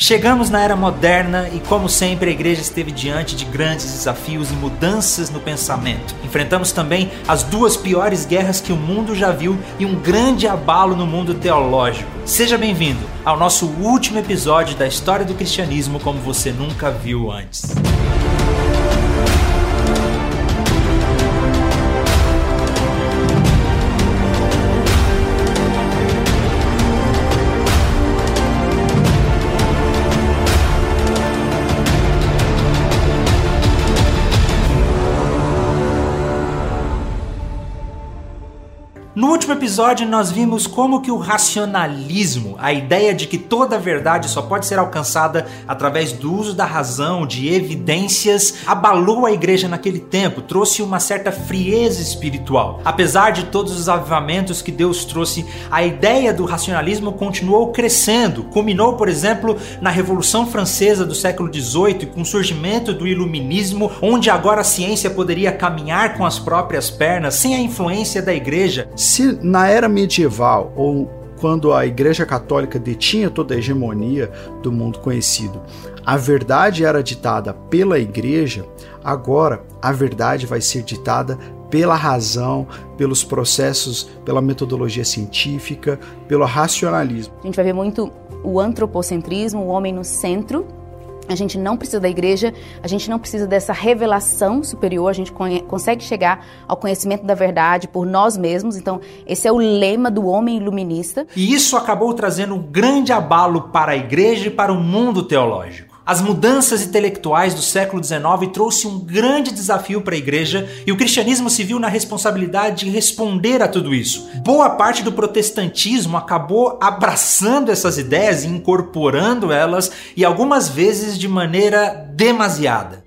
Chegamos na era moderna e, como sempre, a igreja esteve diante de grandes desafios e mudanças no pensamento. Enfrentamos também as duas piores guerras que o mundo já viu e um grande abalo no mundo teológico. Seja bem-vindo ao nosso último episódio da história do cristianismo como você nunca viu antes. Último episódio nós vimos como que o racionalismo, a ideia de que toda verdade só pode ser alcançada através do uso da razão, de evidências, abalou a igreja naquele tempo, trouxe uma certa frieza espiritual. Apesar de todos os avivamentos que Deus trouxe, a ideia do racionalismo continuou crescendo. Culminou, por exemplo, na Revolução Francesa do século XVIII, com o surgimento do iluminismo, onde agora a ciência poderia caminhar com as próprias pernas sem a influência da igreja se na era medieval ou quando a Igreja Católica detinha toda a hegemonia do mundo conhecido, a verdade era ditada pela Igreja, agora a verdade vai ser ditada pela razão, pelos processos, pela metodologia científica, pelo racionalismo. A gente vai ver muito o antropocentrismo, o homem no centro, a gente não precisa da igreja, a gente não precisa dessa revelação superior, a gente consegue chegar ao conhecimento da verdade por nós mesmos. Então, esse é o lema do homem iluminista. E isso acabou trazendo um grande abalo para a igreja e para o mundo teológico. As mudanças intelectuais do século XIX trouxe um grande desafio para a igreja e o cristianismo se viu na responsabilidade de responder a tudo isso. Boa parte do protestantismo acabou abraçando essas ideias e incorporando elas e algumas vezes de maneira demasiada.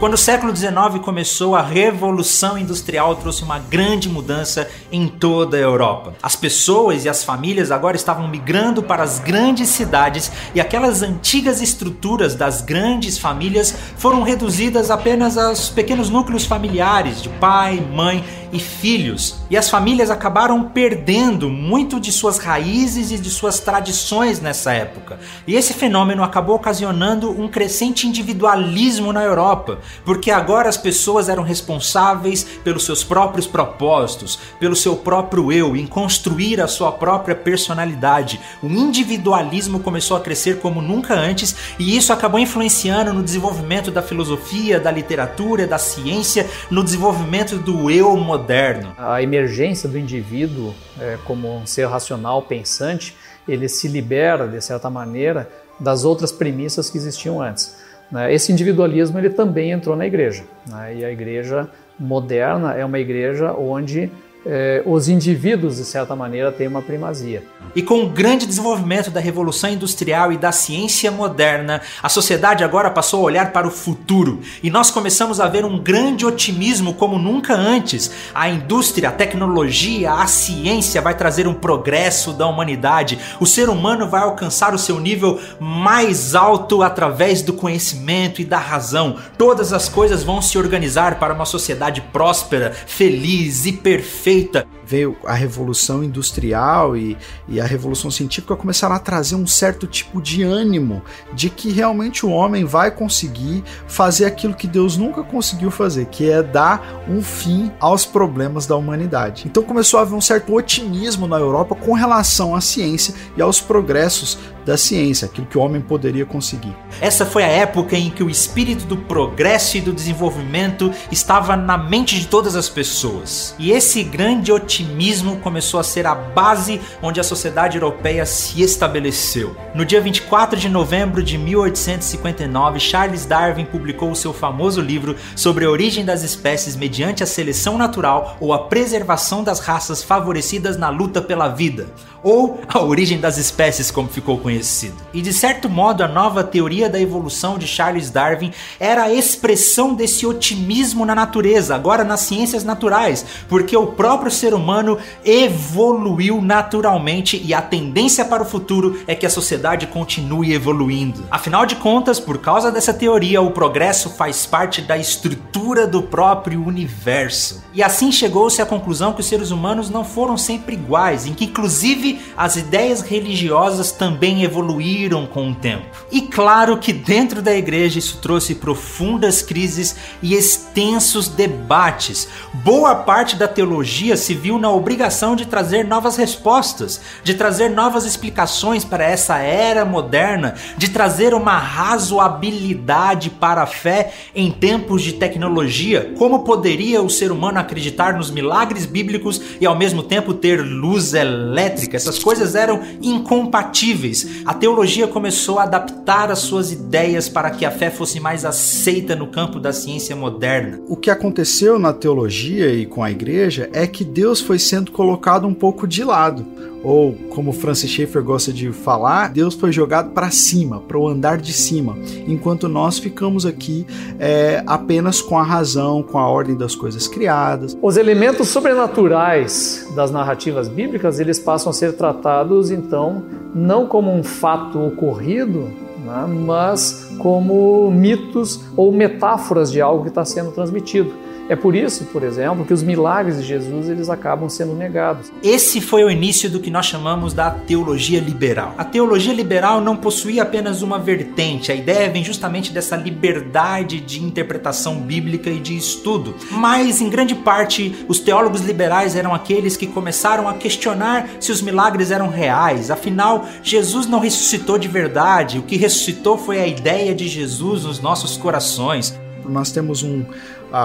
Quando o século XIX começou, a Revolução Industrial trouxe uma grande mudança em toda a Europa. As pessoas e as famílias agora estavam migrando para as grandes cidades e aquelas antigas estruturas das grandes famílias foram reduzidas apenas aos pequenos núcleos familiares de pai, mãe e filhos. E as famílias acabaram perdendo muito de suas raízes e de suas tradições nessa época. E esse fenômeno acabou ocasionando um crescente individualismo na Europa, porque agora as pessoas eram responsáveis pelos seus próprios propósitos, pelo seu próprio eu, em construir a sua própria personalidade. O individualismo começou a crescer como nunca antes e isso acabou influenciando no desenvolvimento da filosofia, da literatura, da ciência, no desenvolvimento do eu moderno moderno. A emergência do indivíduo é, como um ser racional, pensante, ele se libera, de certa maneira, das outras premissas que existiam antes. Né? Esse individualismo ele também entrou na igreja. Né? E a igreja moderna é uma igreja onde eh, os indivíduos, de certa maneira, têm uma primazia. E com o grande desenvolvimento da revolução industrial e da ciência moderna, a sociedade agora passou a olhar para o futuro e nós começamos a ver um grande otimismo como nunca antes. A indústria, a tecnologia, a ciência vai trazer um progresso da humanidade. O ser humano vai alcançar o seu nível mais alto através do conhecimento e da razão. Todas as coisas vão se organizar para uma sociedade próspera, feliz e perfeita feita. Veio a revolução industrial e, e a revolução científica começaram a trazer um certo tipo de ânimo de que realmente o homem vai conseguir fazer aquilo que Deus nunca conseguiu fazer, que é dar um fim aos problemas da humanidade. Então começou a haver um certo otimismo na Europa com relação à ciência e aos progressos da ciência, aquilo que o homem poderia conseguir. Essa foi a época em que o espírito do progresso e do desenvolvimento estava na mente de todas as pessoas. E esse grande otimismo começou a ser a base onde a sociedade europeia se estabeleceu. No dia 24 de novembro de 1859, Charles Darwin publicou o seu famoso livro sobre a origem das espécies mediante a seleção natural ou a preservação das raças favorecidas na luta pela vida, ou a origem das espécies, como ficou conhecido. E de certo modo, a nova teoria da evolução de Charles Darwin era a expressão desse otimismo na natureza, agora nas ciências naturais, porque o próprio ser humano evoluiu naturalmente e a tendência para o futuro é que a sociedade continue evoluindo. Afinal de contas, por causa dessa teoria, o progresso faz parte da estrutura do próprio universo. E assim chegou-se à conclusão que os seres humanos não foram sempre iguais, em que inclusive as ideias religiosas também evoluíram com o tempo. E claro que dentro da igreja isso trouxe profundas crises e extensos debates. Boa parte da teologia se viu na obrigação de trazer novas respostas, de trazer novas explicações para essa era moderna, de trazer uma razoabilidade para a fé em tempos de tecnologia. Como poderia o ser humano acreditar nos milagres bíblicos e ao mesmo tempo ter luz elétrica? Essas coisas eram incompatíveis. A teologia começou a adaptar as suas ideias para que a fé fosse mais aceita no campo da ciência moderna. O que aconteceu na teologia e com a igreja é que Deus foi sendo colocado um pouco de lado ou como Francis Schaeffer gosta de falar, Deus foi jogado para cima, para o andar de cima, enquanto nós ficamos aqui é, apenas com a razão, com a ordem das coisas criadas. Os elementos sobrenaturais das narrativas bíblicas eles passam a ser tratados então não como um fato ocorrido, né, mas como mitos ou metáforas de algo que está sendo transmitido. É por isso, por exemplo, que os milagres de Jesus eles acabam sendo negados. Esse foi o início do que nós chamamos da teologia liberal. A teologia liberal não possuía apenas uma vertente, a ideia vem justamente dessa liberdade de interpretação bíblica e de estudo. Mas, em grande parte, os teólogos liberais eram aqueles que começaram a questionar se os milagres eram reais. Afinal, Jesus não ressuscitou de verdade, o que ressuscitou foi a ideia de Jesus nos nossos corações. Nós temos um,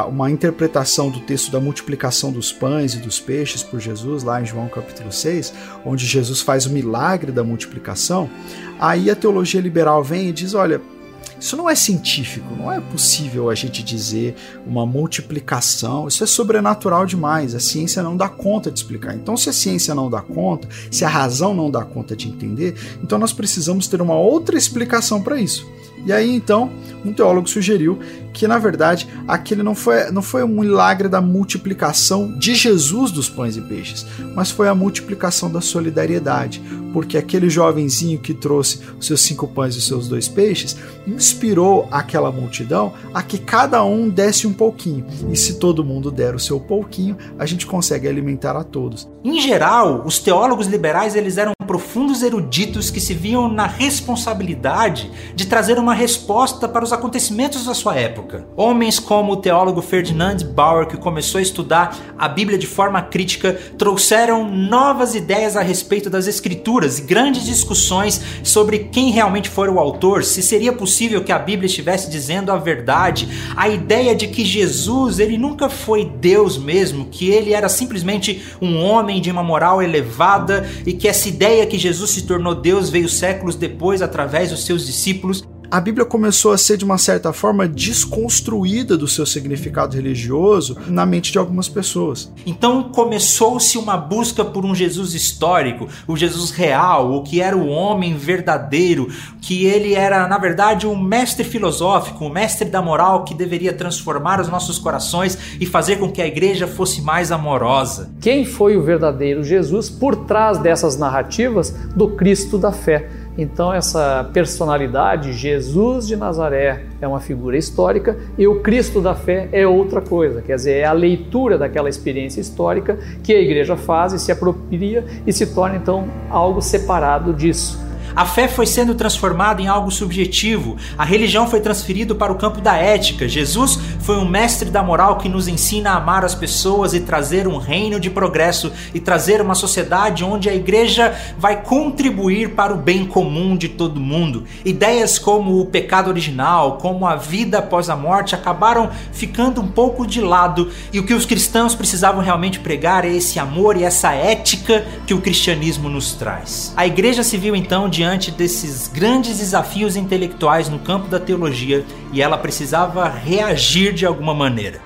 uma interpretação do texto da multiplicação dos pães e dos peixes por Jesus, lá em João capítulo 6, onde Jesus faz o milagre da multiplicação, aí a teologia liberal vem e diz: olha, isso não é científico, não é possível a gente dizer uma multiplicação, isso é sobrenatural demais, a ciência não dá conta de explicar. Então, se a ciência não dá conta, se a razão não dá conta de entender, então nós precisamos ter uma outra explicação para isso. E aí então, um teólogo sugeriu que na verdade aquele não foi, não foi um milagre da multiplicação de Jesus dos pães e peixes, mas foi a multiplicação da solidariedade, porque aquele jovenzinho que trouxe os seus cinco pães e os seus dois peixes inspirou aquela multidão a que cada um desse um pouquinho, e se todo mundo der o seu pouquinho, a gente consegue alimentar a todos. Em geral, os teólogos liberais eles eram profundos eruditos que se viam na responsabilidade de trazer uma resposta para os acontecimentos da sua época. Homens como o teólogo Ferdinand Bauer, que começou a estudar a Bíblia de forma crítica, trouxeram novas ideias a respeito das escrituras e grandes discussões sobre quem realmente foi o autor, se seria possível que a Bíblia estivesse dizendo a verdade, a ideia de que Jesus, ele nunca foi Deus mesmo, que ele era simplesmente um homem de uma moral elevada e que essa ideia ideia que Jesus se tornou Deus veio séculos depois através dos seus discípulos a Bíblia começou a ser, de uma certa forma, desconstruída do seu significado religioso na mente de algumas pessoas. Então começou-se uma busca por um Jesus histórico, o Jesus real, o que era o homem verdadeiro, que ele era, na verdade, um mestre filosófico, um mestre da moral que deveria transformar os nossos corações e fazer com que a igreja fosse mais amorosa. Quem foi o verdadeiro Jesus por trás dessas narrativas do Cristo da fé? Então, essa personalidade, Jesus de Nazaré, é uma figura histórica e o Cristo da fé é outra coisa. Quer dizer, é a leitura daquela experiência histórica que a igreja faz e se apropria e se torna então algo separado disso. A fé foi sendo transformada em algo subjetivo, a religião foi transferida para o campo da ética. Jesus foi um mestre da moral que nos ensina a amar as pessoas e trazer um reino de progresso e trazer uma sociedade onde a igreja vai contribuir para o bem comum de todo mundo. Ideias como o pecado original, como a vida após a morte acabaram ficando um pouco de lado e o que os cristãos precisavam realmente pregar é esse amor e essa ética que o cristianismo nos traz. A igreja se viu então de diante desses grandes desafios intelectuais no campo da teologia e ela precisava reagir de alguma maneira.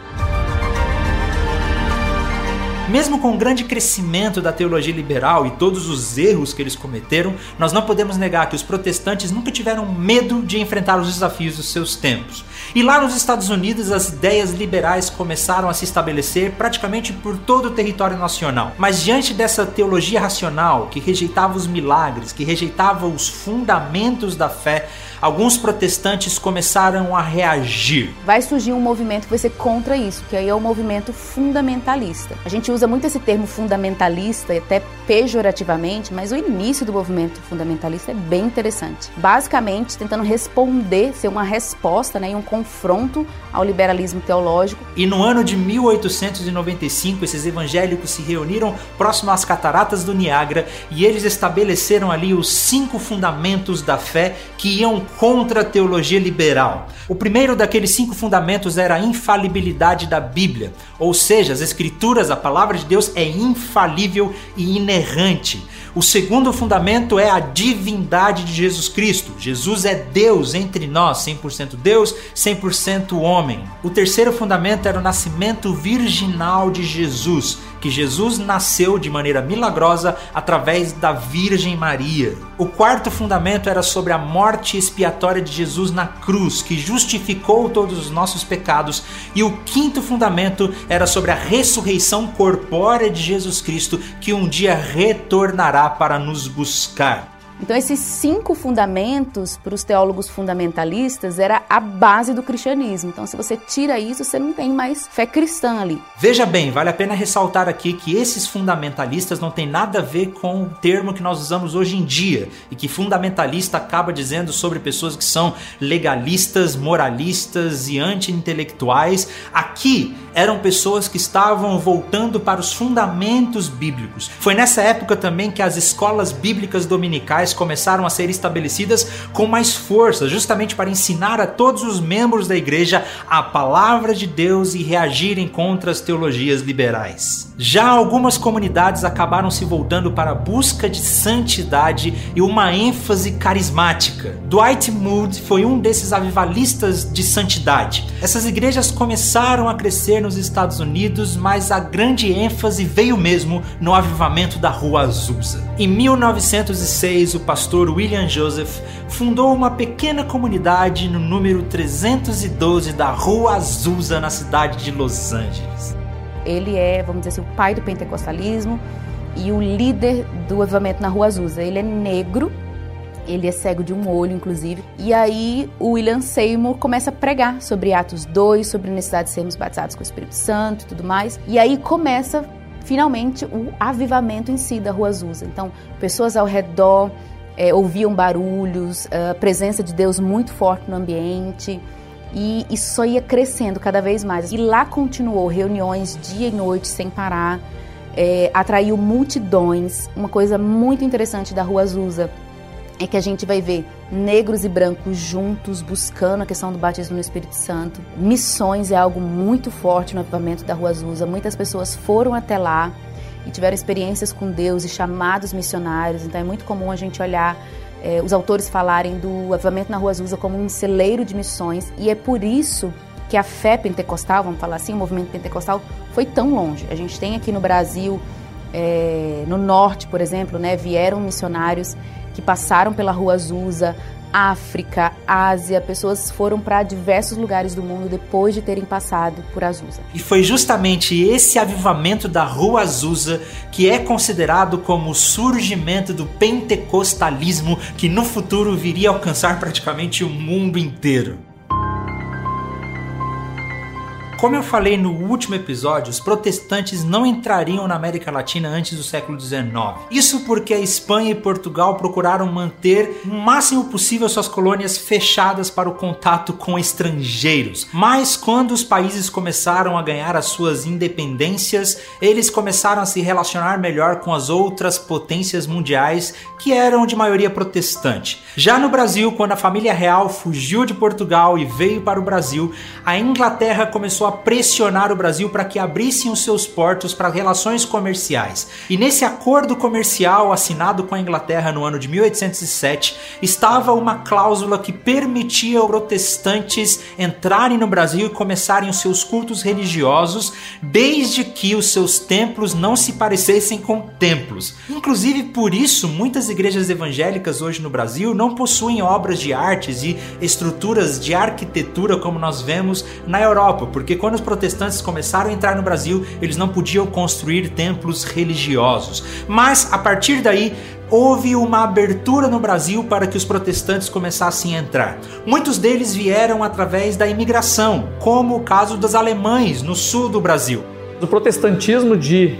Mesmo com o grande crescimento da teologia liberal e todos os erros que eles cometeram, nós não podemos negar que os protestantes nunca tiveram medo de enfrentar os desafios dos seus tempos. E lá nos Estados Unidos, as ideias liberais começaram a se estabelecer praticamente por todo o território nacional. Mas diante dessa teologia racional, que rejeitava os milagres, que rejeitava os fundamentos da fé, alguns protestantes começaram a reagir. Vai surgir um movimento que vai ser contra isso, que aí é o movimento fundamentalista. A gente usa muito esse termo fundamentalista, até pejorativamente, mas o início do movimento fundamentalista é bem interessante. Basicamente, tentando responder, ser uma resposta né, e um confronto ao liberalismo teológico. E no ano de 1895, esses evangélicos se reuniram próximo às cataratas do Niágara e eles estabeleceram ali os cinco fundamentos da fé que iam contra a teologia liberal. O primeiro daqueles cinco fundamentos era a infalibilidade da Bíblia, ou seja, as Escrituras, a palavra de Deus é infalível e inerrante. O segundo fundamento é a divindade de Jesus Cristo. Jesus é Deus entre nós, 100% Deus, 100% homem. O terceiro fundamento era o nascimento virginal de Jesus, que Jesus nasceu de maneira milagrosa através da Virgem Maria. O quarto fundamento era sobre a morte expiatória de Jesus na cruz, que justificou todos os nossos pecados. E o quinto fundamento era sobre a ressurreição corpórea de Jesus Cristo, que um dia retornará para nos buscar. Então, esses cinco fundamentos para os teólogos fundamentalistas era a base do cristianismo. Então, se você tira isso, você não tem mais fé cristã ali. Veja bem, vale a pena ressaltar aqui que esses fundamentalistas não tem nada a ver com o termo que nós usamos hoje em dia e que fundamentalista acaba dizendo sobre pessoas que são legalistas, moralistas e anti-intelectuais. Aqui eram pessoas que estavam voltando para os fundamentos bíblicos. Foi nessa época também que as escolas bíblicas dominicais começaram a ser estabelecidas com mais força, justamente para ensinar a todos os membros da igreja a palavra de Deus e reagirem contra as teologias liberais. Já algumas comunidades acabaram se voltando para a busca de santidade e uma ênfase carismática. Dwight Moody foi um desses avivalistas de santidade. Essas igrejas começaram a crescer nos Estados Unidos, mas a grande ênfase veio mesmo no avivamento da Rua Azusa. Em 1906, o pastor William Joseph fundou uma pequena comunidade no número 312 da Rua Azusa, na cidade de Los Angeles. Ele é, vamos dizer assim, o pai do pentecostalismo e o líder do avivamento na Rua Azusa. Ele é negro, ele é cego de um olho, inclusive. E aí o William Seymour começa a pregar sobre Atos 2, sobre a necessidade de sermos batizados com o Espírito Santo e tudo mais. E aí começa finalmente o avivamento em si da Rua Azusa. Então, pessoas ao redor é, ouviam barulhos, a presença de Deus muito forte no ambiente. E isso só ia crescendo cada vez mais. E lá continuou reuniões dia e noite sem parar, é, atraiu multidões. Uma coisa muito interessante da Rua Azusa é que a gente vai ver negros e brancos juntos buscando a questão do batismo no Espírito Santo. Missões é algo muito forte no avivamento da Rua Azusa. Muitas pessoas foram até lá e tiveram experiências com Deus e chamados missionários. Então é muito comum a gente olhar eh, os autores falarem do avivamento na Rua Azusa como um celeiro de missões e é por isso que a fé pentecostal, vamos falar assim, o movimento pentecostal foi tão longe. A gente tem aqui no Brasil, eh, no norte, por exemplo, né, vieram missionários que passaram pela Rua Azusa, África, Ásia, pessoas foram para diversos lugares do mundo depois de terem passado por Azusa. E foi justamente esse avivamento da Rua Azusa que é considerado como o surgimento do pentecostalismo que no futuro viria a alcançar praticamente o mundo inteiro. Como eu falei no último episódio, os protestantes não entrariam na América Latina antes do século XIX. Isso porque a Espanha e Portugal procuraram manter o máximo possível suas colônias fechadas para o contato com estrangeiros. Mas quando os países começaram a ganhar as suas independências, eles começaram a se relacionar melhor com as outras potências mundiais que eram de maioria protestante. Já no Brasil, quando a família real fugiu de Portugal e veio para o Brasil, a Inglaterra começou a pressionar o Brasil para que abrissem os seus portos para relações comerciais. E nesse acordo comercial assinado com a Inglaterra no ano de 1807, estava uma cláusula que permitia protestantes entrarem no Brasil e começarem os seus cultos religiosos, desde que os seus templos não se parecessem com templos. Inclusive por isso, muitas igrejas evangélicas hoje no Brasil não possuem obras de artes e estruturas de arquitetura como nós vemos na Europa, porque porque quando os protestantes começaram a entrar no Brasil, eles não podiam construir templos religiosos. Mas a partir daí, houve uma abertura no Brasil para que os protestantes começassem a entrar. Muitos deles vieram através da imigração, como o caso dos alemães no sul do Brasil. O protestantismo de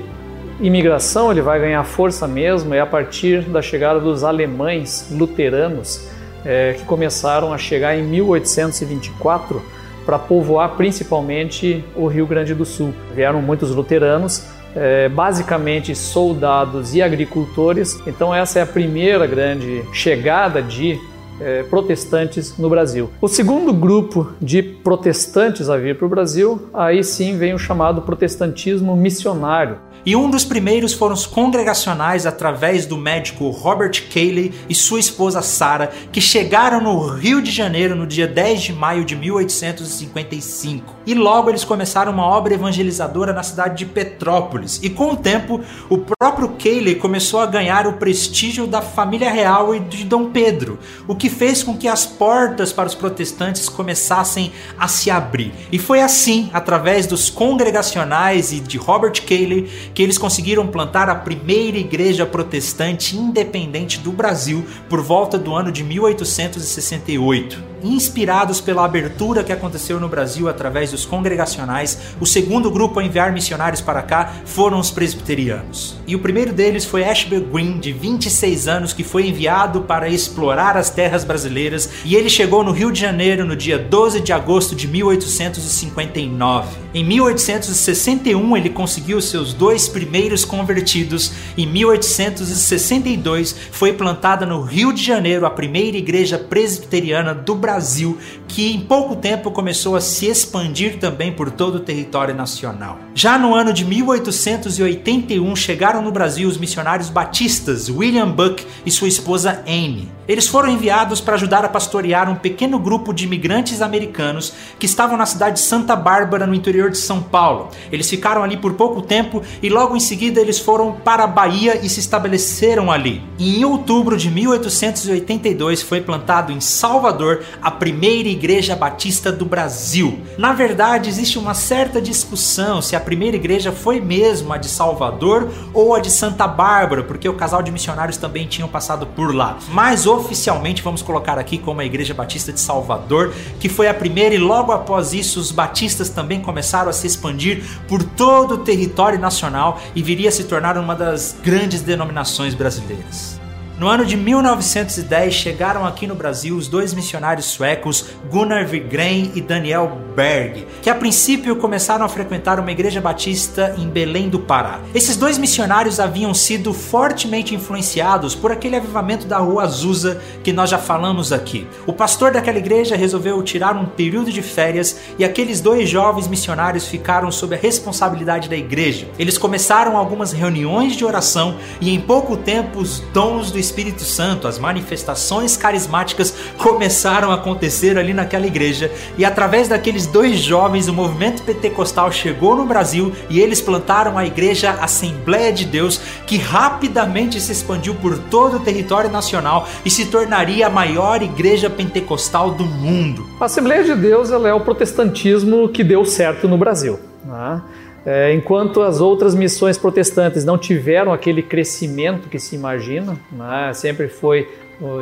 imigração ele vai ganhar força mesmo é a partir da chegada dos alemães luteranos é, que começaram a chegar em 1824 para povoar principalmente o Rio Grande do Sul. Vieram muitos luteranos, é, basicamente soldados e agricultores. Então essa é a primeira grande chegada de é, protestantes no Brasil. O segundo grupo de protestantes a vir para o Brasil, aí sim vem o chamado protestantismo missionário. E um dos primeiros foram os congregacionais através do médico Robert Cayley e sua esposa Sarah, que chegaram no Rio de Janeiro no dia 10 de maio de 1855. E logo eles começaram uma obra evangelizadora na cidade de Petrópolis. E com o tempo, o próprio Cayley começou a ganhar o prestígio da família real e de Dom Pedro, o que fez com que as portas para os protestantes começassem a se abrir. E foi assim, através dos congregacionais e de Robert Cayley, que eles conseguiram plantar a primeira igreja protestante independente do Brasil por volta do ano de 1868 inspirados pela abertura que aconteceu no Brasil através dos congregacionais, o segundo grupo a enviar missionários para cá foram os presbiterianos. E o primeiro deles foi Ashby Green, de 26 anos, que foi enviado para explorar as terras brasileiras, e ele chegou no Rio de Janeiro no dia 12 de agosto de 1859. Em 1861 ele conseguiu seus dois primeiros convertidos. Em 1862 foi plantada no Rio de Janeiro a primeira igreja presbiteriana do Brasil Brasil, que em pouco tempo começou a se expandir também por todo o território nacional. Já no ano de 1881 chegaram no Brasil os missionários batistas William Buck e sua esposa Anne. Eles foram enviados para ajudar a pastorear um pequeno grupo de imigrantes americanos que estavam na cidade de Santa Bárbara, no interior de São Paulo. Eles ficaram ali por pouco tempo e logo em seguida eles foram para a Bahia e se estabeleceram ali. E em outubro de 1882 foi plantado em Salvador a primeira igreja batista do Brasil. Na verdade, existe uma certa discussão se a primeira igreja foi mesmo a de Salvador ou a de Santa Bárbara, porque o casal de missionários também tinham passado por lá. Mas oficialmente vamos colocar aqui como a Igreja Batista de Salvador, que foi a primeira e logo após isso os batistas também começaram a se expandir por todo o território nacional e viria a se tornar uma das grandes denominações brasileiras. No ano de 1910 chegaram aqui no Brasil os dois missionários suecos Gunnar Wigren e Daniel Berg, que a princípio começaram a frequentar uma igreja batista em Belém do Pará. Esses dois missionários haviam sido fortemente influenciados por aquele avivamento da Rua Azusa que nós já falamos aqui. O pastor daquela igreja resolveu tirar um período de férias e aqueles dois jovens missionários ficaram sob a responsabilidade da igreja. Eles começaram algumas reuniões de oração e em pouco tempo os dons do Espírito Santo, as manifestações carismáticas começaram a acontecer ali naquela igreja e através daqueles dois jovens o movimento pentecostal chegou no Brasil e eles plantaram a igreja Assembleia de Deus, que rapidamente se expandiu por todo o território nacional e se tornaria a maior igreja pentecostal do mundo. A Assembleia de Deus ela é o protestantismo que deu certo no Brasil. Né? É, enquanto as outras missões protestantes não tiveram aquele crescimento que se imagina, né, sempre foi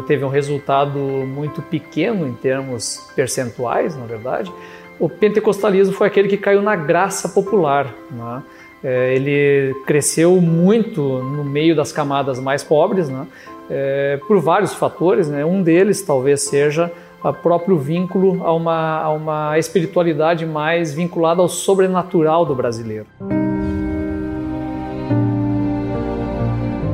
teve um resultado muito pequeno em termos percentuais, na verdade. O pentecostalismo foi aquele que caiu na graça popular. Né? É, ele cresceu muito no meio das camadas mais pobres, né? é, por vários fatores. Né? Um deles talvez seja o próprio vínculo a uma, a uma espiritualidade mais vinculada ao sobrenatural do brasileiro.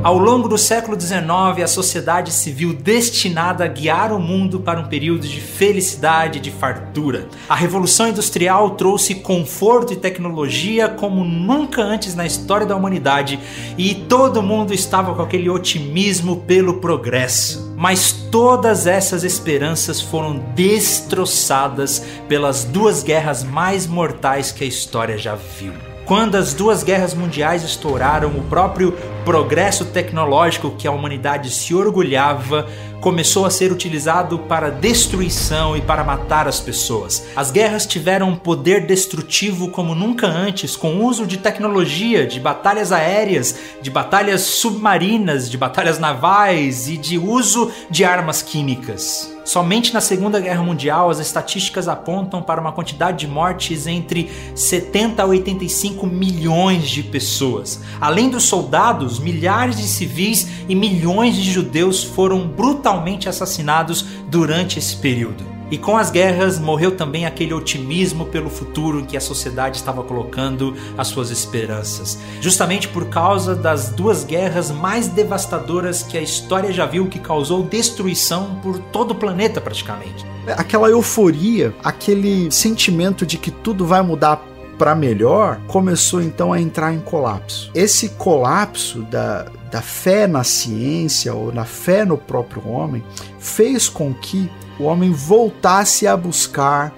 Ao longo do século XIX, a sociedade se viu destinada a guiar o mundo para um período de felicidade e de fartura. A Revolução Industrial trouxe conforto e tecnologia como nunca antes na história da humanidade e todo mundo estava com aquele otimismo pelo progresso. Mas todas essas esperanças foram destroçadas pelas duas guerras mais mortais que a história já viu. Quando as duas guerras mundiais estouraram, o próprio progresso tecnológico que a humanidade se orgulhava começou a ser utilizado para destruição e para matar as pessoas. As guerras tiveram um poder destrutivo como nunca antes, com o uso de tecnologia, de batalhas aéreas, de batalhas submarinas, de batalhas navais e de uso de armas químicas. Somente na Segunda Guerra Mundial, as estatísticas apontam para uma quantidade de mortes entre 70 a 85 milhões de pessoas. Além dos soldados, milhares de civis e milhões de judeus foram brutalmente assassinados durante esse período. E com as guerras morreu também aquele otimismo pelo futuro em que a sociedade estava colocando as suas esperanças. Justamente por causa das duas guerras mais devastadoras que a história já viu, que causou destruição por todo o planeta praticamente. Aquela euforia, aquele sentimento de que tudo vai mudar para melhor, começou então a entrar em colapso. Esse colapso da, da fé na ciência ou na fé no próprio homem fez com que o homem voltasse a buscar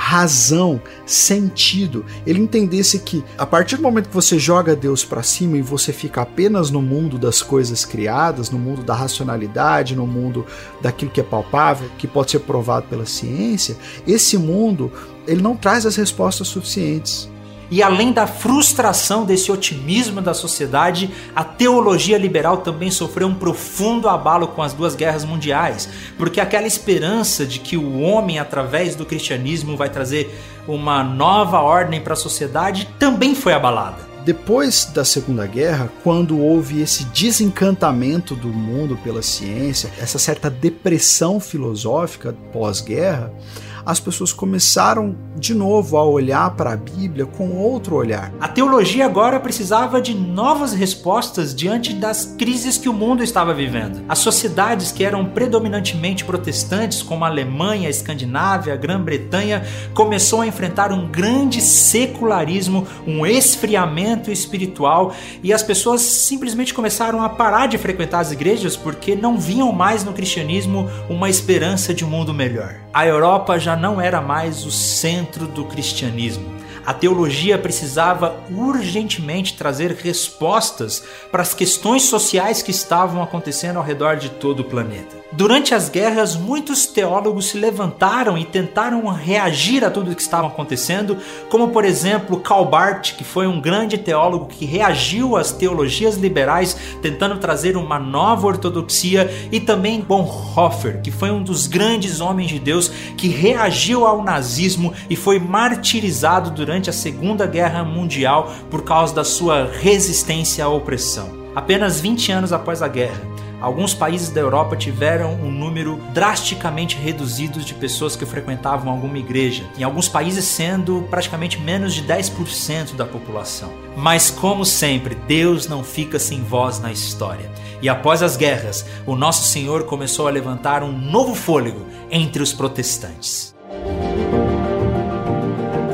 razão, sentido. Ele entendesse que a partir do momento que você joga Deus para cima e você fica apenas no mundo das coisas criadas, no mundo da racionalidade, no mundo daquilo que é palpável, que pode ser provado pela ciência, esse mundo ele não traz as respostas suficientes. E além da frustração desse otimismo da sociedade, a teologia liberal também sofreu um profundo abalo com as duas guerras mundiais, porque aquela esperança de que o homem, através do cristianismo, vai trazer uma nova ordem para a sociedade também foi abalada. Depois da Segunda Guerra, quando houve esse desencantamento do mundo pela ciência, essa certa depressão filosófica pós-guerra, as pessoas começaram de novo a olhar para a Bíblia com outro olhar. A teologia agora precisava de novas respostas diante das crises que o mundo estava vivendo. As sociedades que eram predominantemente protestantes, como a Alemanha, a Escandinávia, a Grã-Bretanha, começou a enfrentar um grande secularismo, um esfriamento espiritual e as pessoas simplesmente começaram a parar de frequentar as igrejas porque não viam mais no cristianismo uma esperança de um mundo melhor. A Europa já não era mais o centro do cristianismo. A teologia precisava urgentemente trazer respostas para as questões sociais que estavam acontecendo ao redor de todo o planeta. Durante as guerras, muitos teólogos se levantaram e tentaram reagir a tudo o que estava acontecendo, como por exemplo Karl Barth, que foi um grande teólogo que reagiu às teologias liberais, tentando trazer uma nova ortodoxia, e também Bonhoeffer, que foi um dos grandes homens de Deus que reagiu ao nazismo e foi martirizado durante a Segunda Guerra Mundial por causa da sua resistência à opressão. Apenas 20 anos após a guerra, Alguns países da Europa tiveram um número drasticamente reduzido de pessoas que frequentavam alguma igreja, em alguns países sendo praticamente menos de 10% da população. Mas, como sempre, Deus não fica sem voz na história. E após as guerras, o nosso Senhor começou a levantar um novo fôlego entre os protestantes.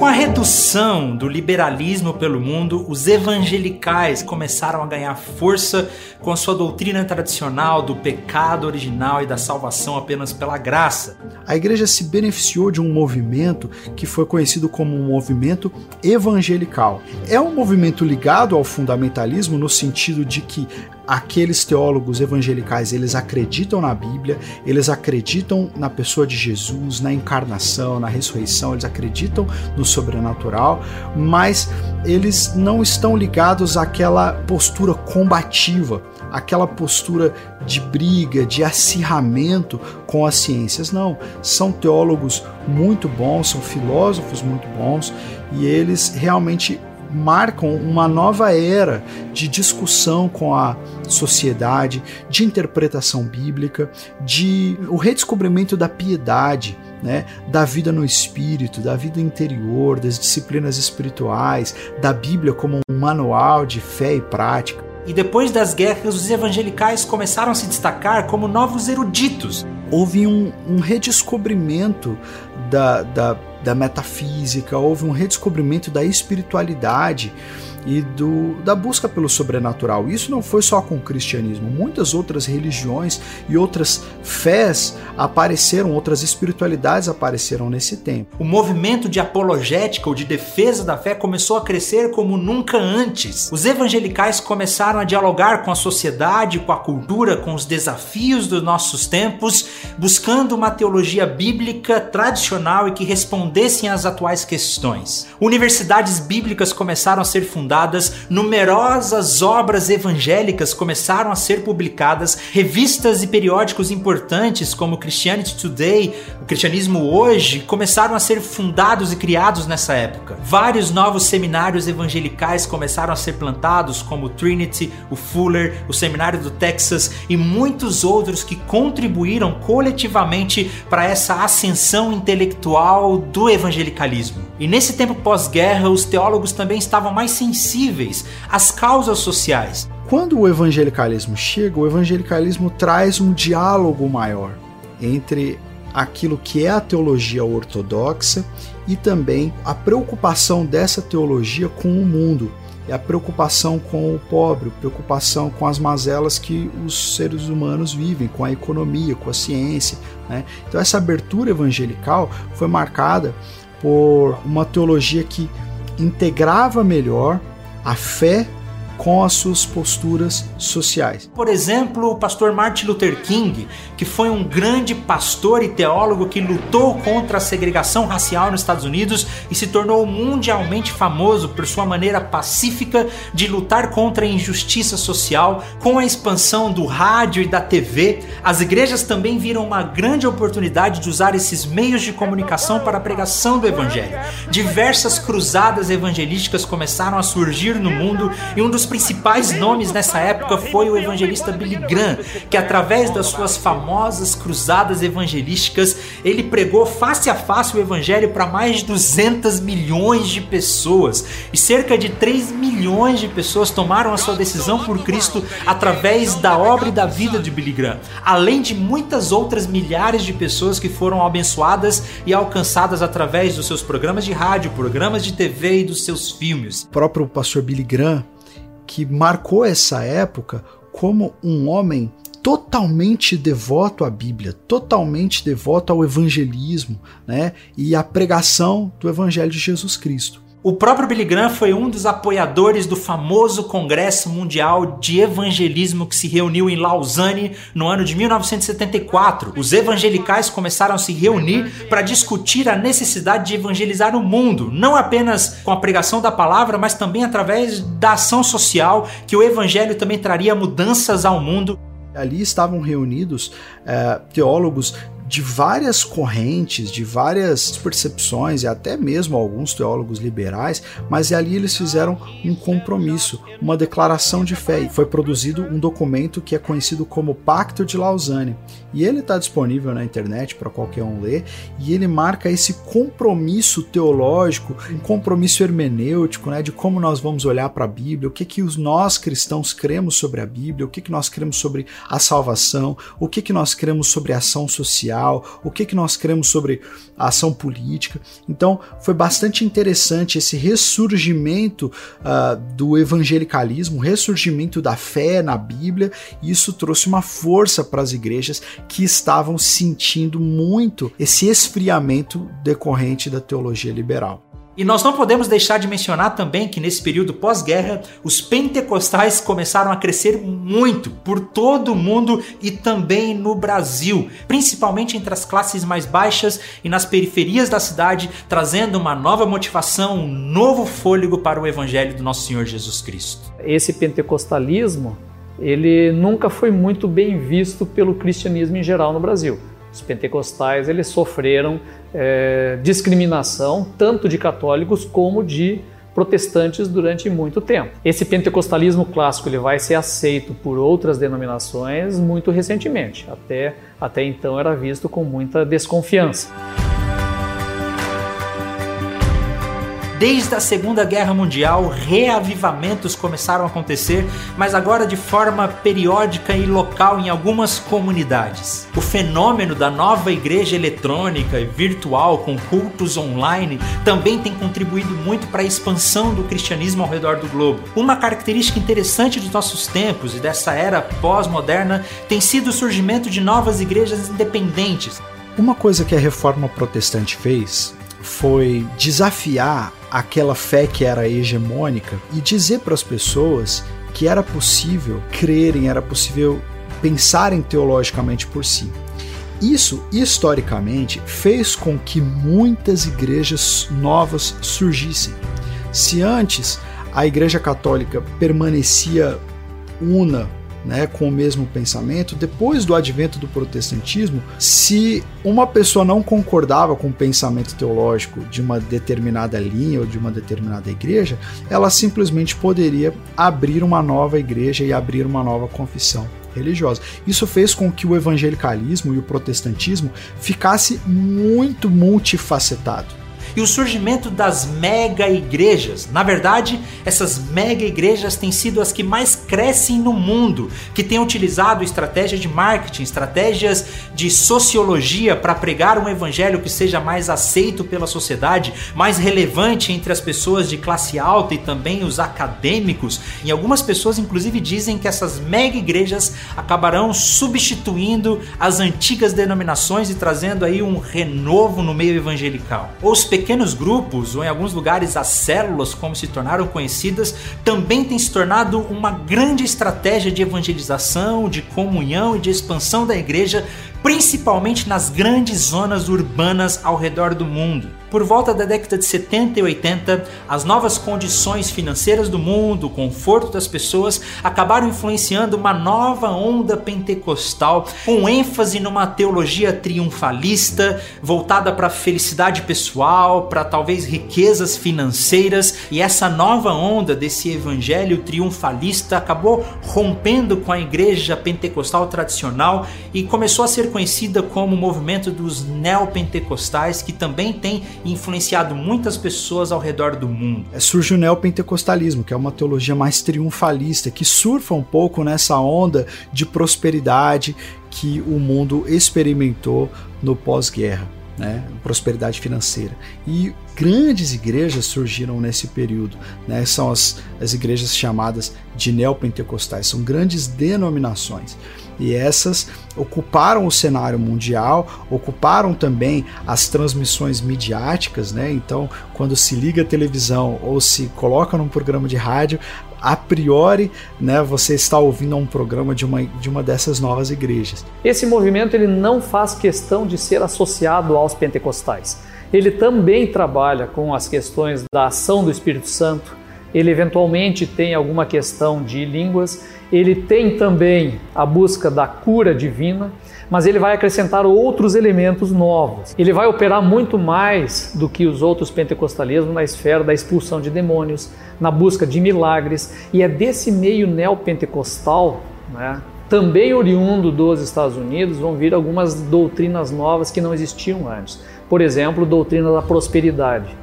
Com a redução do liberalismo pelo mundo, os evangelicais começaram a ganhar força com a sua doutrina tradicional do pecado original e da salvação apenas pela graça. A igreja se beneficiou de um movimento que foi conhecido como um movimento evangelical. É um movimento ligado ao fundamentalismo no sentido de que aqueles teólogos evangelicais, eles acreditam na Bíblia, eles acreditam na pessoa de Jesus, na encarnação, na ressurreição, eles acreditam no sobrenatural, mas eles não estão ligados àquela postura combativa, aquela postura de briga, de acirramento com as ciências. Não, são teólogos muito bons, são filósofos muito bons e eles realmente marcam uma nova era de discussão com a sociedade, de interpretação bíblica, de o redescobrimento da piedade, né, da vida no espírito, da vida interior, das disciplinas espirituais, da Bíblia como um manual de fé e prática. E depois das guerras, os evangelicais começaram a se destacar como novos eruditos. Houve um, um redescobrimento da, da da metafísica, houve um redescobrimento da espiritualidade e do, da busca pelo sobrenatural. Isso não foi só com o cristianismo, muitas outras religiões e outras fés apareceram, outras espiritualidades apareceram nesse tempo. O movimento de apologética ou de defesa da fé começou a crescer como nunca antes. Os evangelicais começaram a dialogar com a sociedade, com a cultura, com os desafios dos nossos tempos, buscando uma teologia bíblica tradicional e que respondessem às atuais questões. Universidades bíblicas começaram a ser fundadas fundadas, numerosas obras evangélicas começaram a ser publicadas, revistas e periódicos importantes como Christianity Today, o Cristianismo Hoje, começaram a ser fundados e criados nessa época. Vários novos seminários evangelicais começaram a ser plantados, como o Trinity, o Fuller, o Seminário do Texas e muitos outros que contribuíram coletivamente para essa ascensão intelectual do evangelicalismo. E nesse tempo pós-guerra, os teólogos também estavam mais sensíveis sensíveis às causas sociais. Quando o evangelicalismo chega, o evangelicalismo traz um diálogo maior entre aquilo que é a teologia ortodoxa e também a preocupação dessa teologia com o mundo, e a preocupação com o pobre, preocupação com as mazelas que os seres humanos vivem, com a economia, com a ciência. Né? Então, essa abertura evangelical foi marcada por uma teologia que integrava melhor a fé com as suas posturas sociais. Por exemplo, o pastor Martin Luther King, que foi um grande pastor e teólogo que lutou contra a segregação racial nos Estados Unidos e se tornou mundialmente famoso por sua maneira pacífica de lutar contra a injustiça social. Com a expansão do rádio e da TV, as igrejas também viram uma grande oportunidade de usar esses meios de comunicação para a pregação do evangelho. Diversas cruzadas evangelísticas começaram a surgir no mundo e um dos principais nomes nessa época foi o evangelista Billy Graham, que através das suas famosas cruzadas evangelísticas, ele pregou face a face o evangelho para mais de 200 milhões de pessoas. E cerca de 3 milhões de pessoas tomaram a sua decisão por Cristo através da obra e da vida de Billy Graham, além de muitas outras milhares de pessoas que foram abençoadas e alcançadas através dos seus programas de rádio, programas de TV e dos seus filmes. O próprio pastor Billy Graham que marcou essa época como um homem totalmente devoto à Bíblia, totalmente devoto ao evangelismo, né? E à pregação do evangelho de Jesus Cristo. O próprio Billy Graham foi um dos apoiadores do famoso Congresso Mundial de Evangelismo que se reuniu em Lausanne no ano de 1974. Os evangelicais começaram a se reunir para discutir a necessidade de evangelizar o mundo, não apenas com a pregação da palavra, mas também através da ação social, que o evangelho também traria mudanças ao mundo. Ali estavam reunidos é, teólogos de várias correntes, de várias percepções e até mesmo alguns teólogos liberais, mas ali eles fizeram um compromisso, uma declaração de fé. E foi produzido um documento que é conhecido como Pacto de Lausanne. E ele está disponível na internet para qualquer um ler, e ele marca esse compromisso teológico, um compromisso hermenêutico, né, de como nós vamos olhar para a Bíblia, o que que os nós cristãos cremos sobre a Bíblia, o que que nós cremos sobre a salvação, o que que nós cremos sobre a ação social social, o que, que nós cremos sobre a ação política. Então foi bastante interessante esse ressurgimento uh, do evangelicalismo, ressurgimento da fé na Bíblia, e isso trouxe uma força para as igrejas que estavam sentindo muito esse esfriamento decorrente da teologia liberal. E nós não podemos deixar de mencionar também que nesse período pós-guerra, os pentecostais começaram a crescer muito por todo o mundo e também no Brasil, principalmente entre as classes mais baixas e nas periferias da cidade, trazendo uma nova motivação, um novo fôlego para o evangelho do nosso Senhor Jesus Cristo. Esse pentecostalismo, ele nunca foi muito bem visto pelo cristianismo em geral no Brasil. Os pentecostais eles sofreram é, discriminação tanto de católicos como de protestantes durante muito tempo. Esse pentecostalismo clássico ele vai ser aceito por outras denominações muito recentemente. Até, até então era visto com muita desconfiança. Desde a Segunda Guerra Mundial, reavivamentos começaram a acontecer, mas agora de forma periódica e local em algumas comunidades. O fenômeno da nova igreja eletrônica e virtual com cultos online também tem contribuído muito para a expansão do cristianismo ao redor do globo. Uma característica interessante dos nossos tempos e dessa era pós-moderna tem sido o surgimento de novas igrejas independentes. Uma coisa que a reforma protestante fez foi desafiar aquela fé que era hegemônica e dizer para as pessoas que era possível crerem, era possível pensarem teologicamente por si. Isso, historicamente, fez com que muitas igrejas novas surgissem. Se antes a Igreja Católica permanecia una né, com o mesmo pensamento, depois do advento do protestantismo, se uma pessoa não concordava com o pensamento teológico de uma determinada linha ou de uma determinada igreja, ela simplesmente poderia abrir uma nova igreja e abrir uma nova confissão religiosa. Isso fez com que o evangelicalismo e o protestantismo ficasse muito multifacetado e o surgimento das mega igrejas. Na verdade, essas mega igrejas têm sido as que mais crescem no mundo, que têm utilizado estratégias de marketing, estratégias de sociologia para pregar um evangelho que seja mais aceito pela sociedade, mais relevante entre as pessoas de classe alta e também os acadêmicos. E algumas pessoas, inclusive, dizem que essas mega igrejas acabarão substituindo as antigas denominações e trazendo aí um renovo no meio evangelical. Os pequenos grupos, ou em alguns lugares as células, como se tornaram conhecidas, também têm se tornado uma grande estratégia de evangelização, de comunhão e de expansão da igreja, principalmente nas grandes zonas urbanas ao redor do mundo. Por volta da década de 70 e 80, as novas condições financeiras do mundo, o conforto das pessoas, acabaram influenciando uma nova onda pentecostal com ênfase numa teologia triunfalista, voltada para a felicidade pessoal, para talvez riquezas financeiras, e essa nova onda desse evangelho triunfalista acabou rompendo com a igreja pentecostal tradicional e começou a ser conhecida como o movimento dos neopentecostais, que também tem influenciado muitas pessoas ao redor do mundo. É, surge o neopentecostalismo, que é uma teologia mais triunfalista, que surfa um pouco nessa onda de prosperidade que o mundo experimentou no pós-guerra. Né, prosperidade financeira. E grandes igrejas surgiram nesse período. Né, são as, as igrejas chamadas de neopentecostais, são grandes denominações. E essas ocuparam o cenário mundial, ocuparam também as transmissões midiáticas, né? Então, quando se liga a televisão ou se coloca num programa de rádio, a priori, né, você está ouvindo um programa de uma, de uma dessas novas igrejas. Esse movimento ele não faz questão de ser associado aos pentecostais. Ele também trabalha com as questões da ação do Espírito Santo. Ele eventualmente tem alguma questão de línguas ele tem também a busca da cura divina, mas ele vai acrescentar outros elementos novos. Ele vai operar muito mais do que os outros pentecostalismos na esfera da expulsão de demônios, na busca de milagres, e é desse meio neopentecostal, né, também oriundo dos Estados Unidos, vão vir algumas doutrinas novas que não existiam antes. Por exemplo, doutrina da prosperidade.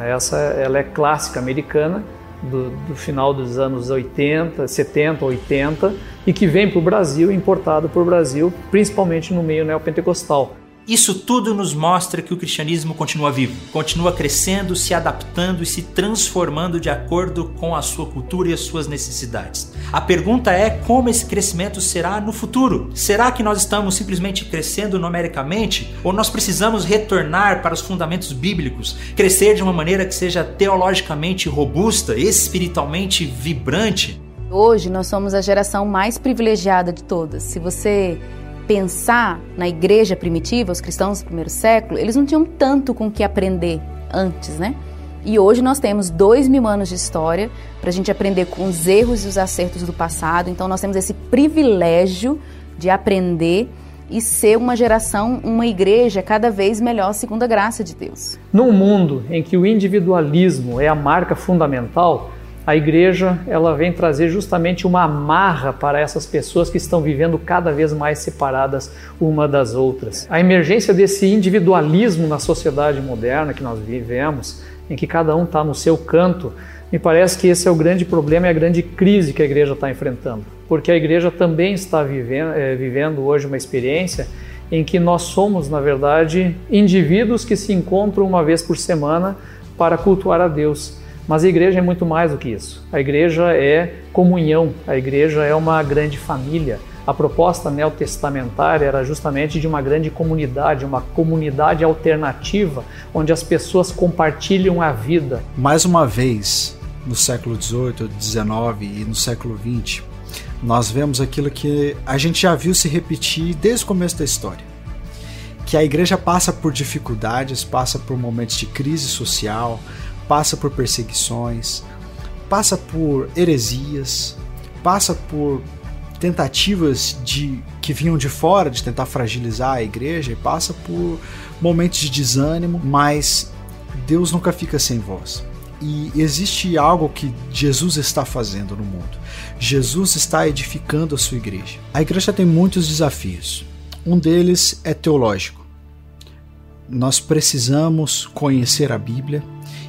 Essa ela é clássica americana, do, do, final dos anos 80, 70, 80 e que vem para o Brasil, importado para o Brasil, principalmente no meio neopentecostal. Isso tudo nos mostra que o cristianismo continua vivo, continua crescendo, se adaptando e se transformando de acordo com a sua cultura e as suas necessidades. A pergunta é como esse crescimento será no futuro? Será que nós estamos simplesmente crescendo numericamente ou nós precisamos retornar para os fundamentos bíblicos, crescer de uma maneira que seja teologicamente robusta, espiritualmente vibrante? Hoje nós somos a geração mais privilegiada de todas. Se você pensar na igreja primitiva, os cristãos do primeiro século, eles não tinham tanto com o que aprender antes, né? E hoje nós temos dois mil anos de história para a gente aprender com os erros e os acertos do passado. Então nós temos esse privilégio de aprender e ser uma geração, uma igreja cada vez melhor segundo a graça de Deus. Num mundo em que o individualismo é a marca fundamental, a igreja ela vem trazer justamente uma amarra para essas pessoas que estão vivendo cada vez mais separadas uma das outras. A emergência desse individualismo na sociedade moderna que nós vivemos, em que cada um está no seu canto, me parece que esse é o grande problema e a grande crise que a igreja está enfrentando. Porque a igreja também está vivendo, é, vivendo hoje uma experiência em que nós somos, na verdade, indivíduos que se encontram uma vez por semana para cultuar a Deus. Mas a igreja é muito mais do que isso. A igreja é comunhão, a igreja é uma grande família. A proposta neotestamentária era justamente de uma grande comunidade, uma comunidade alternativa, onde as pessoas compartilham a vida. Mais uma vez, no século XVIII, XIX e no século XX, nós vemos aquilo que a gente já viu se repetir desde o começo da história. Que a igreja passa por dificuldades, passa por momentos de crise social, passa por perseguições, passa por heresias, passa por tentativas de que vinham de fora de tentar fragilizar a igreja e passa por momentos de desânimo, mas Deus nunca fica sem voz. E existe algo que Jesus está fazendo no mundo. Jesus está edificando a sua igreja. A igreja tem muitos desafios. Um deles é teológico. Nós precisamos conhecer a Bíblia,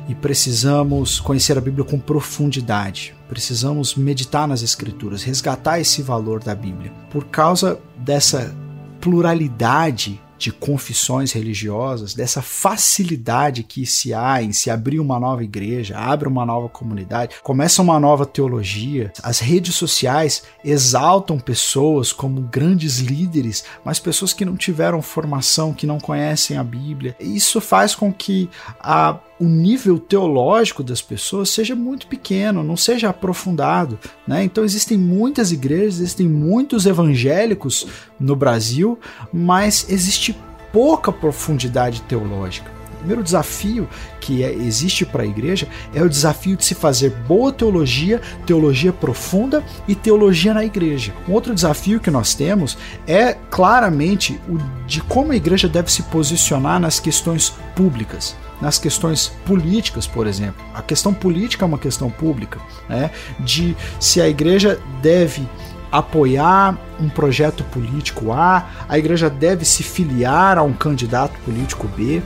e precisamos conhecer a Bíblia com profundidade. Precisamos meditar nas Escrituras, resgatar esse valor da Bíblia. Por causa dessa pluralidade de confissões religiosas, dessa facilidade que se há em se abrir uma nova igreja, abre uma nova comunidade, começa uma nova teologia. As redes sociais exaltam pessoas como grandes líderes, mas pessoas que não tiveram formação, que não conhecem a Bíblia. Isso faz com que a o nível teológico das pessoas seja muito pequeno, não seja aprofundado. Né? Então existem muitas igrejas, existem muitos evangélicos no Brasil, mas existe pouca profundidade teológica. O primeiro desafio que é, existe para a igreja é o desafio de se fazer boa teologia, teologia profunda e teologia na igreja. Um outro desafio que nós temos é claramente o de como a igreja deve se posicionar nas questões públicas nas questões políticas, por exemplo. A questão política é uma questão pública, né? de se a igreja deve apoiar um projeto político A, a igreja deve se filiar a um candidato político B.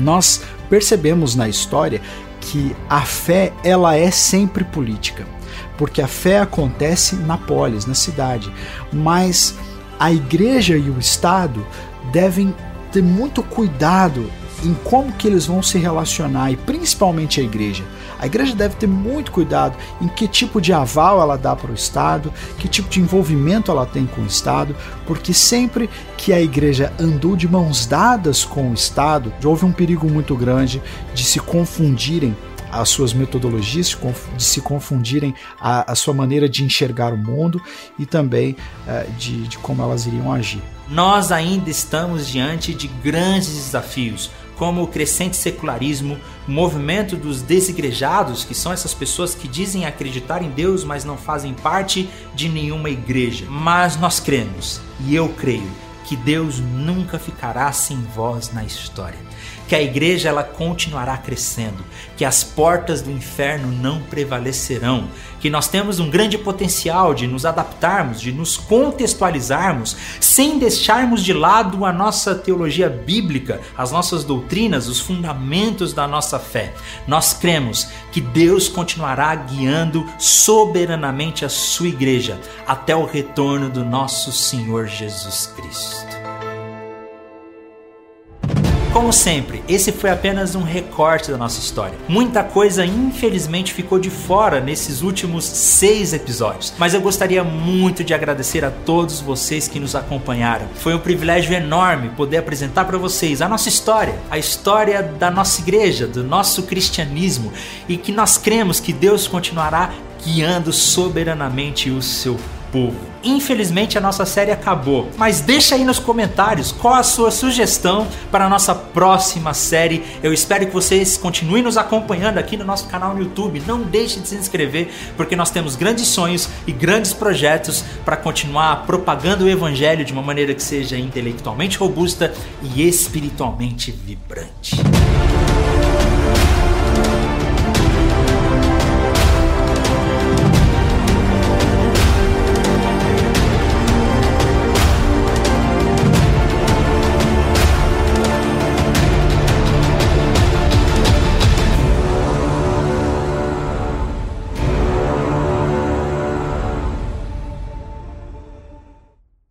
Nós percebemos na história que a fé ela é sempre política, porque a fé acontece na polis, na cidade, mas a igreja e o Estado devem ter muito cuidado em como que eles vão se relacionar e principalmente a igreja. A igreja deve ter muito cuidado em que tipo de aval ela dá para o Estado, que tipo de envolvimento ela tem com o Estado, porque sempre que a igreja andou de mãos dadas com o Estado, houve um perigo muito grande de se confundirem as suas metodologias, de se confundirem a, a sua maneira de enxergar o mundo e também uh, de, de como elas iriam agir. Nós ainda estamos diante de grandes desafios como o crescente secularismo, o movimento dos desigrejados, que são essas pessoas que dizem acreditar em Deus, mas não fazem parte de nenhuma igreja. Mas nós cremos, e eu creio, que Deus nunca ficará sem voz na história que a igreja ela continuará crescendo, que as portas do inferno não prevalecerão, que nós temos um grande potencial de nos adaptarmos, de nos contextualizarmos, sem deixarmos de lado a nossa teologia bíblica, as nossas doutrinas, os fundamentos da nossa fé. Nós cremos que Deus continuará guiando soberanamente a sua igreja até o retorno do nosso Senhor Jesus Cristo. Como sempre, esse foi apenas um recorte da nossa história. Muita coisa, infelizmente, ficou de fora nesses últimos seis episódios, mas eu gostaria muito de agradecer a todos vocês que nos acompanharam. Foi um privilégio enorme poder apresentar para vocês a nossa história, a história da nossa igreja, do nosso cristianismo e que nós cremos que Deus continuará guiando soberanamente o seu povo. Infelizmente a nossa série acabou, mas deixa aí nos comentários qual a sua sugestão para a nossa próxima série. Eu espero que vocês continuem nos acompanhando aqui no nosso canal no YouTube. Não deixe de se inscrever, porque nós temos grandes sonhos e grandes projetos para continuar propagando o evangelho de uma maneira que seja intelectualmente robusta e espiritualmente vibrante.